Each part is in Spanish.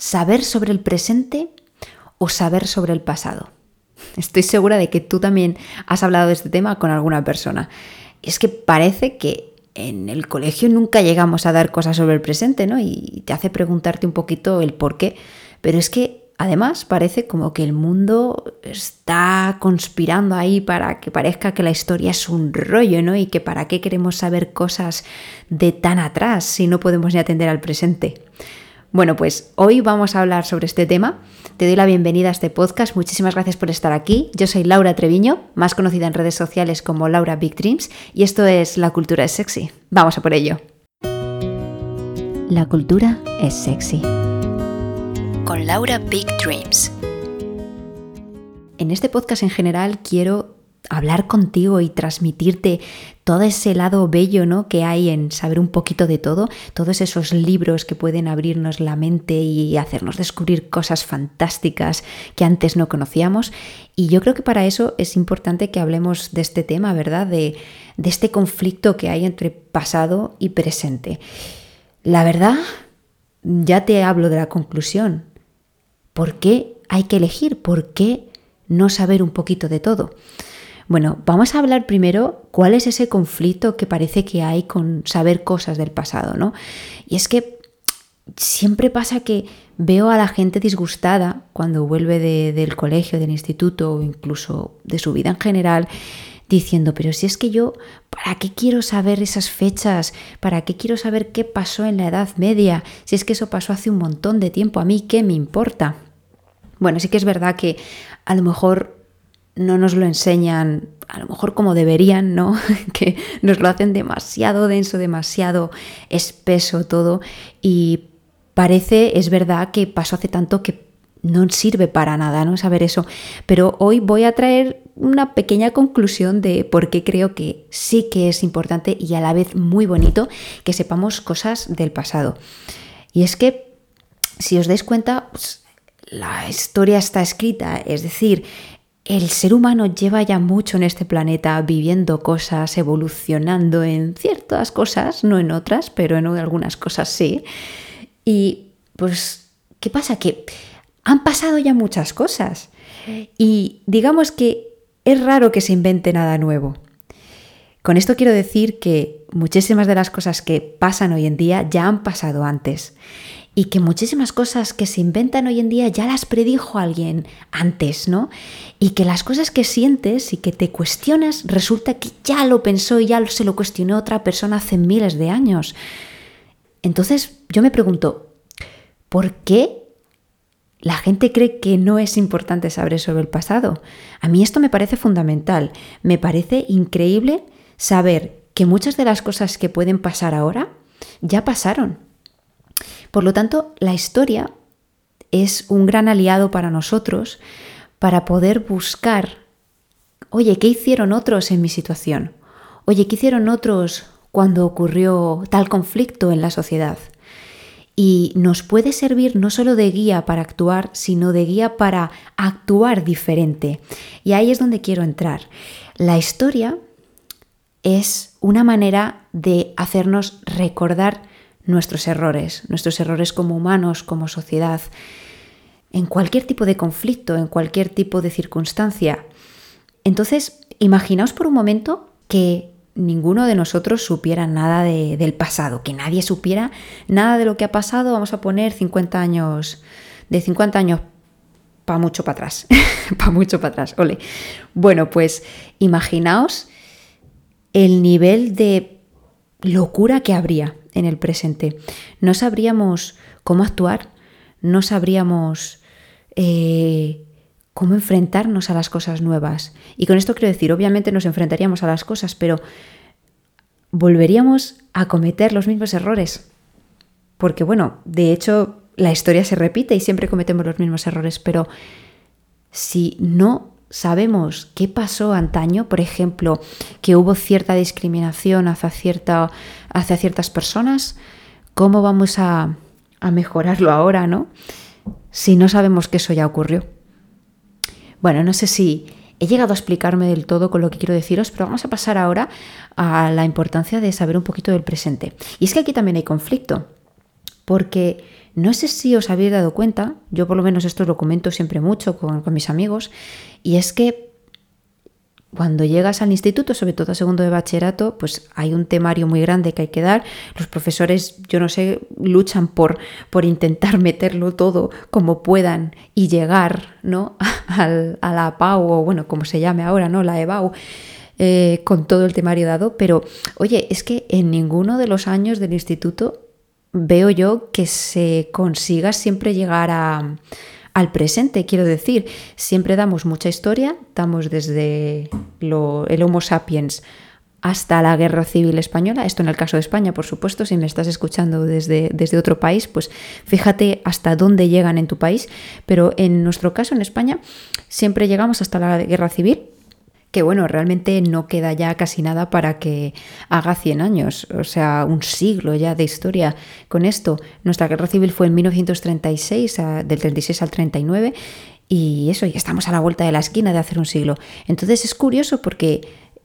¿Saber sobre el presente o saber sobre el pasado? Estoy segura de que tú también has hablado de este tema con alguna persona. Es que parece que en el colegio nunca llegamos a dar cosas sobre el presente, ¿no? Y te hace preguntarte un poquito el por qué. Pero es que además parece como que el mundo está conspirando ahí para que parezca que la historia es un rollo, ¿no? Y que para qué queremos saber cosas de tan atrás si no podemos ni atender al presente. Bueno, pues hoy vamos a hablar sobre este tema. Te doy la bienvenida a este podcast. Muchísimas gracias por estar aquí. Yo soy Laura Treviño, más conocida en redes sociales como Laura Big Dreams, y esto es La cultura es sexy. Vamos a por ello. La cultura es sexy. Con Laura Big Dreams. En este podcast en general quiero hablar contigo y transmitirte todo ese lado bello ¿no? que hay en saber un poquito de todo, todos esos libros que pueden abrirnos la mente y hacernos descubrir cosas fantásticas que antes no conocíamos. Y yo creo que para eso es importante que hablemos de este tema, ¿verdad? De, de este conflicto que hay entre pasado y presente. La verdad, ya te hablo de la conclusión. ¿Por qué hay que elegir? ¿Por qué no saber un poquito de todo? Bueno, vamos a hablar primero cuál es ese conflicto que parece que hay con saber cosas del pasado, ¿no? Y es que siempre pasa que veo a la gente disgustada cuando vuelve del colegio, del instituto o incluso de su vida en general, diciendo, pero si es que yo, ¿para qué quiero saber esas fechas? ¿Para qué quiero saber qué pasó en la Edad Media? Si es que eso pasó hace un montón de tiempo, ¿a mí qué me importa? Bueno, sí que es verdad que a lo mejor no nos lo enseñan a lo mejor como deberían, ¿no? que nos lo hacen demasiado denso, demasiado espeso todo y parece, es verdad que pasó hace tanto que no sirve para nada, ¿no? Saber eso. Pero hoy voy a traer una pequeña conclusión de por qué creo que sí que es importante y a la vez muy bonito que sepamos cosas del pasado. Y es que, si os dais cuenta, pues, la historia está escrita, es decir, el ser humano lleva ya mucho en este planeta viviendo cosas, evolucionando en ciertas cosas, no en otras, pero en algunas cosas sí. Y pues, ¿qué pasa? Que han pasado ya muchas cosas. Y digamos que es raro que se invente nada nuevo. Con esto quiero decir que muchísimas de las cosas que pasan hoy en día ya han pasado antes y que muchísimas cosas que se inventan hoy en día ya las predijo alguien antes, ¿no? Y que las cosas que sientes y que te cuestionas resulta que ya lo pensó y ya se lo cuestionó otra persona hace miles de años. Entonces yo me pregunto, ¿por qué la gente cree que no es importante saber sobre el pasado? A mí esto me parece fundamental, me parece increíble saber que muchas de las cosas que pueden pasar ahora ya pasaron por lo tanto, la historia es un gran aliado para nosotros para poder buscar, oye, ¿qué hicieron otros en mi situación? Oye, ¿qué hicieron otros cuando ocurrió tal conflicto en la sociedad? Y nos puede servir no solo de guía para actuar, sino de guía para actuar diferente. Y ahí es donde quiero entrar. La historia es una manera de hacernos recordar nuestros errores, nuestros errores como humanos, como sociedad, en cualquier tipo de conflicto, en cualquier tipo de circunstancia. Entonces, imaginaos por un momento que ninguno de nosotros supiera nada del pasado, que nadie supiera nada de lo que ha pasado, vamos a poner 50 años, de 50 años para mucho para atrás, para mucho para atrás, ole. Bueno, pues imaginaos el nivel de locura que habría en el presente. No sabríamos cómo actuar, no sabríamos eh, cómo enfrentarnos a las cosas nuevas. Y con esto quiero decir, obviamente nos enfrentaríamos a las cosas, pero volveríamos a cometer los mismos errores. Porque bueno, de hecho la historia se repite y siempre cometemos los mismos errores, pero si no sabemos qué pasó antaño, por ejemplo, que hubo cierta discriminación hacia, cierta, hacia ciertas personas, ¿cómo vamos a, a mejorarlo ahora, no? Si no sabemos que eso ya ocurrió. Bueno, no sé si he llegado a explicarme del todo con lo que quiero deciros, pero vamos a pasar ahora a la importancia de saber un poquito del presente. Y es que aquí también hay conflicto, porque no sé si os habéis dado cuenta, yo por lo menos esto lo comento siempre mucho con, mis amigos, y es que cuando llegas al instituto, sobre todo a segundo de bachillerato, pues hay un temario muy grande que hay que dar. Los profesores, yo no sé, luchan por, por intentar meterlo todo como puedan y llegar ¿no? a la PAU, o bueno, como se llame ahora, ¿no? La EBAU. Eh, con todo el temario dado, pero oye, es que en ninguno de los años del instituto veo yo que se consiga siempre llegar a, al presente, quiero decir. Siempre damos mucha historia, damos desde el Homo sapiens hasta la Guerra Civil Española, esto en el caso de España, por supuesto, si me estás escuchando desde, desde otro país, pues fíjate hasta dónde llegan en tu país, pero en nuestro caso, en España, siempre llegamos hasta la Guerra Civil, que bueno, realmente no queda ya casi nada para que haga 100 años, o sea, un siglo ya de historia con esto. Nuestra guerra civil fue en 1936, del 36 al 39, y eso, ya estamos a la vuelta de la esquina de hacer un siglo. Entonces es curioso porque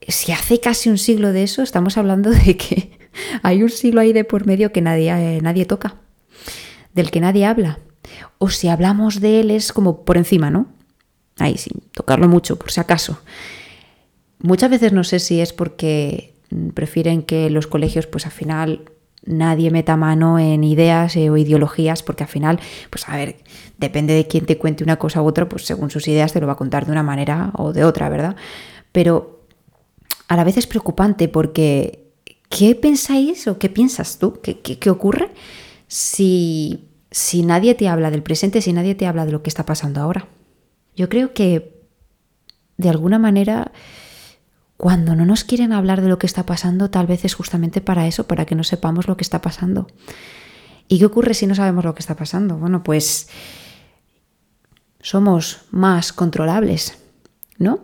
si hace casi un siglo de eso, estamos hablando de que hay un siglo ahí de por medio que nadie, eh, nadie toca, del que nadie habla. O si hablamos de él es como por encima, ¿no? Ahí sin tocarlo mucho, por si acaso. Muchas veces no sé si es porque prefieren que los colegios, pues al final nadie meta mano en ideas eh, o ideologías, porque al final, pues a ver, depende de quién te cuente una cosa u otra, pues según sus ideas te lo va a contar de una manera o de otra, ¿verdad? Pero a la vez es preocupante porque ¿qué pensáis o qué piensas tú? ¿Qué, qué ocurre si, si nadie te habla del presente, si nadie te habla de lo que está pasando ahora? Yo creo que de alguna manera cuando no nos quieren hablar de lo que está pasando, tal vez es justamente para eso, para que no sepamos lo que está pasando. ¿Y qué ocurre si no sabemos lo que está pasando? Bueno, pues somos más controlables, ¿no?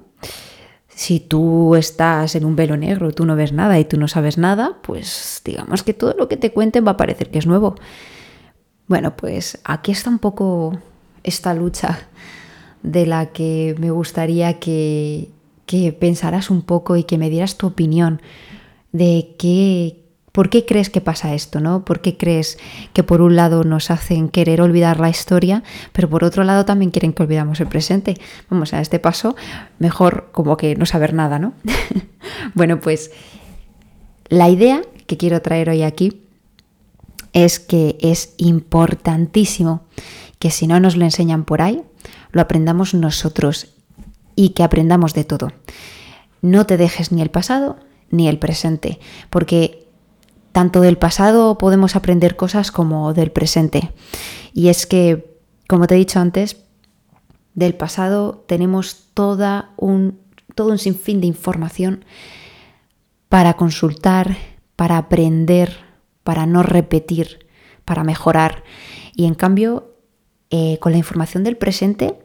Si tú estás en un velo negro, tú no ves nada y tú no sabes nada, pues digamos que todo lo que te cuenten va a parecer que es nuevo. Bueno, pues aquí está un poco esta lucha de la que me gustaría que que pensaras un poco y que me dieras tu opinión de qué, por qué crees que pasa esto, ¿no? ¿Por qué crees que por un lado nos hacen querer olvidar la historia, pero por otro lado también quieren que olvidamos el presente? Vamos a este paso, mejor como que no saber nada, ¿no? bueno, pues la idea que quiero traer hoy aquí es que es importantísimo que si no nos lo enseñan por ahí, lo aprendamos nosotros y que aprendamos de todo. No te dejes ni el pasado ni el presente, porque tanto del pasado podemos aprender cosas como del presente. Y es que, como te he dicho antes, del pasado tenemos toda un, todo un sinfín de información para consultar, para aprender, para no repetir, para mejorar. Y en cambio, eh, con la información del presente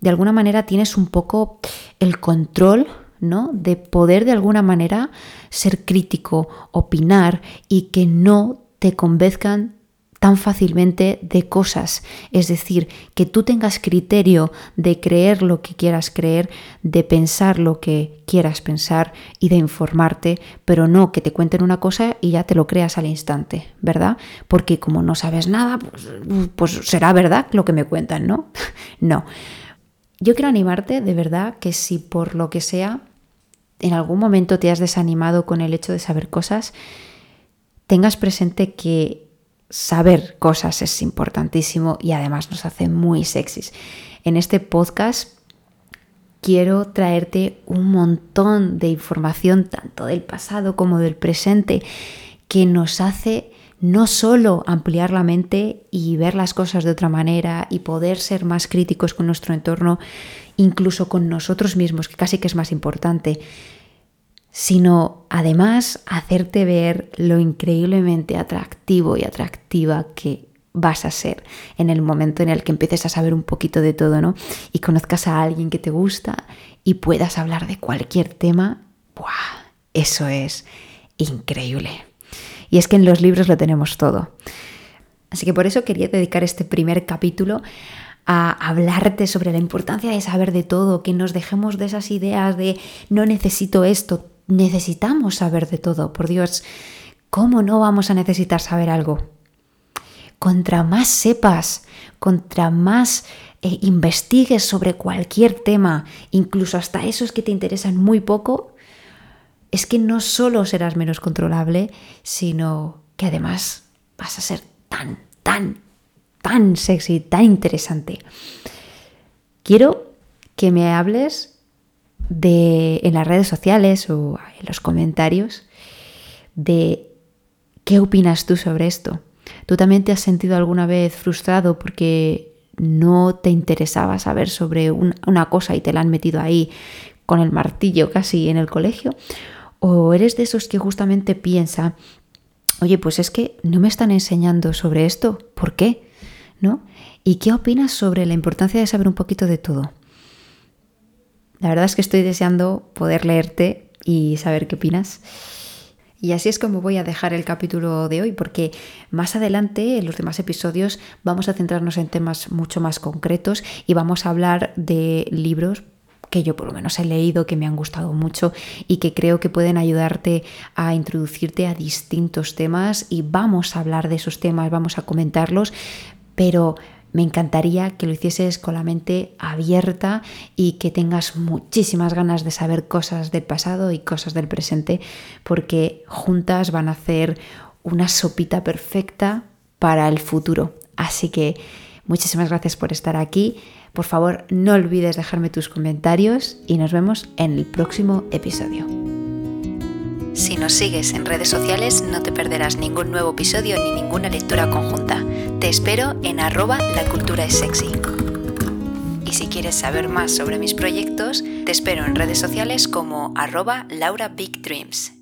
de alguna manera tienes un poco el control ¿no? De poder de alguna manera ser crítico, opinar y que no te convenzcan tan fácilmente de cosas. Es decir, que tú tengas criterio de creer lo que quieras creer, de pensar lo que quieras pensar y de informarte, pero no que te cuenten una cosa y ya te lo creas al instante, ¿verdad? Porque como no sabes nada, pues, pues será verdad lo que me cuentan, ¿no? no. Yo quiero animarte de verdad que si por lo que sea en algún momento te has desanimado con el hecho de saber cosas, tengas presente que saber cosas es importantísimo y además nos hace muy sexys. En este podcast quiero traerte un montón de información, tanto del pasado como del presente, que nos hace no solo ampliar la mente y ver las cosas de otra manera y poder ser más críticos con nuestro entorno, incluso con nosotros mismos, que casi que es más importante, sino además hacerte ver lo increíblemente atractivo y atractiva que vas a ser en el momento en el que empieces a saber un poquito de todo, ¿no? Y conozcas a alguien que te gusta y puedas hablar de cualquier tema, ¡buah! Eso es increíble. Y es que en los libros lo tenemos todo. Así que por eso quería dedicar este primer capítulo a hablarte sobre la importancia de saber de todo, que nos dejemos de esas ideas de no necesito esto, necesitamos saber de todo. Por Dios, ¿cómo no vamos a necesitar saber algo? contra más sepas, contra más eh, investigues sobre cualquier tema, incluso hasta esos que te interesan muy poco, es que no solo serás menos controlable, sino que además vas a ser tan, tan, tan sexy, tan interesante. Quiero que me hables de en las redes sociales o en los comentarios de qué opinas tú sobre esto. ¿Tú también te has sentido alguna vez frustrado porque no te interesaba saber sobre una cosa y te la han metido ahí con el martillo casi en el colegio? ¿O eres de esos que justamente piensa, oye, pues es que no me están enseñando sobre esto, ¿por qué? ¿No? ¿Y qué opinas sobre la importancia de saber un poquito de todo? La verdad es que estoy deseando poder leerte y saber qué opinas. Y así es como voy a dejar el capítulo de hoy, porque más adelante, en los demás episodios, vamos a centrarnos en temas mucho más concretos y vamos a hablar de libros que yo por lo menos he leído, que me han gustado mucho y que creo que pueden ayudarte a introducirte a distintos temas y vamos a hablar de esos temas, vamos a comentarlos, pero me encantaría que lo hicieses con la mente abierta y que tengas muchísimas ganas de saber cosas del pasado y cosas del presente, porque juntas van a hacer una sopita perfecta para el futuro. Así que muchísimas gracias por estar aquí. Por favor, no olvides dejarme tus comentarios y nos vemos en el próximo episodio. Si nos sigues en redes sociales no te perderás ningún nuevo episodio ni ninguna lectura conjunta. Te espero en arroba la cultura es sexy. Y si quieres saber más sobre mis proyectos, te espero en redes sociales como arroba Laura Dreams.